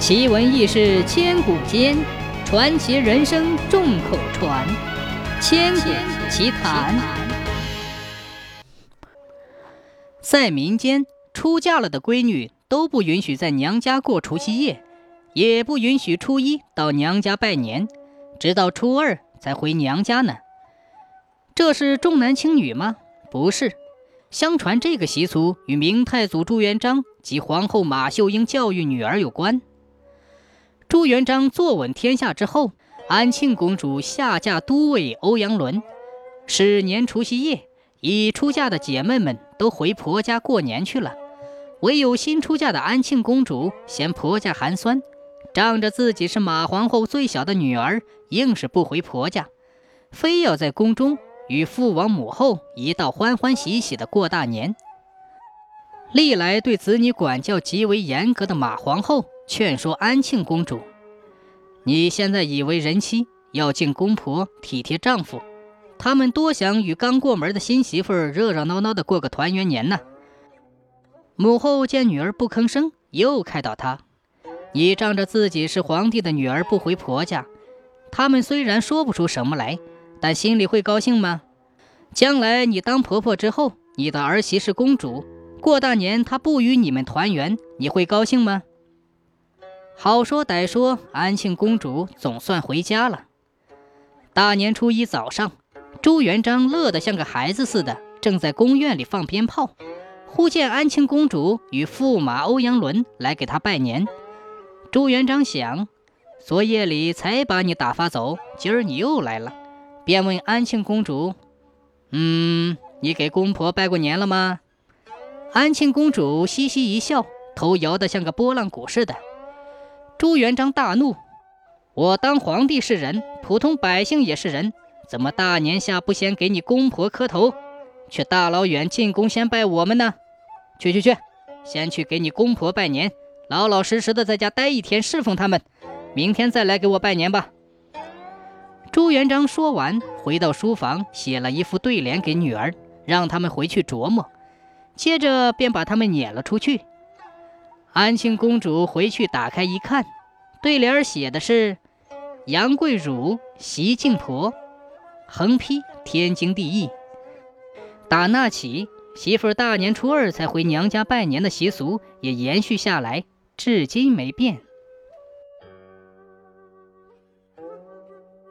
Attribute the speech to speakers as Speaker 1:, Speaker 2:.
Speaker 1: 奇闻异事千古间，传奇人生众口传。千古奇谈。在民间，出嫁了的闺女都不允许在娘家过除夕夜，也不允许初一到娘家拜年，直到初二才回娘家呢。这是重男轻女吗？不是。相传这个习俗与明太祖朱元璋及皇后马秀英教育女儿有关。朱元璋坐稳天下之后，安庆公主下嫁都尉欧阳伦。是年除夕夜，已出嫁的姐妹们都回婆家过年去了，唯有新出嫁的安庆公主嫌婆家寒酸，仗着自己是马皇后最小的女儿，硬是不回婆家，非要在宫中。与父王母后一道欢欢喜喜的过大年。历来对子女管教极为严格的马皇后劝说安庆公主：“你现在已为人妻，要敬公婆，体贴丈夫。他们多想与刚过门的新媳妇热热闹闹的过个团圆年呢。”母后见女儿不吭声，又开导她：“你仗着自己是皇帝的女儿不回婆家，他们虽然说不出什么来。”但心里会高兴吗？将来你当婆婆之后，你的儿媳是公主，过大年她不与你们团圆，你会高兴吗？好说歹说，安庆公主总算回家了。大年初一早上，朱元璋乐得像个孩子似的，正在宫院里放鞭炮，忽见安庆公主与驸马欧阳伦来给他拜年。朱元璋想，昨夜里才把你打发走，今儿你又来了。便问安庆公主：“嗯，你给公婆拜过年了吗？”安庆公主嘻嘻一笑，头摇得像个拨浪鼓似的。朱元璋大怒：“我当皇帝是人，普通百姓也是人，怎么大年下不先给你公婆磕头，却大老远进宫先拜我们呢？去去去，先去给你公婆拜年，老老实实的在家待一天侍奉他们，明天再来给我拜年吧。”朱元璋说完，回到书房，写了一副对联给女儿，让他们回去琢磨。接着便把他们撵了出去。安庆公主回去打开一看，对联写的是“杨贵汝袭敬婆”，横批天经地义。打那起，媳妇大年初二才回娘家拜年的习俗也延续下来，至今没变。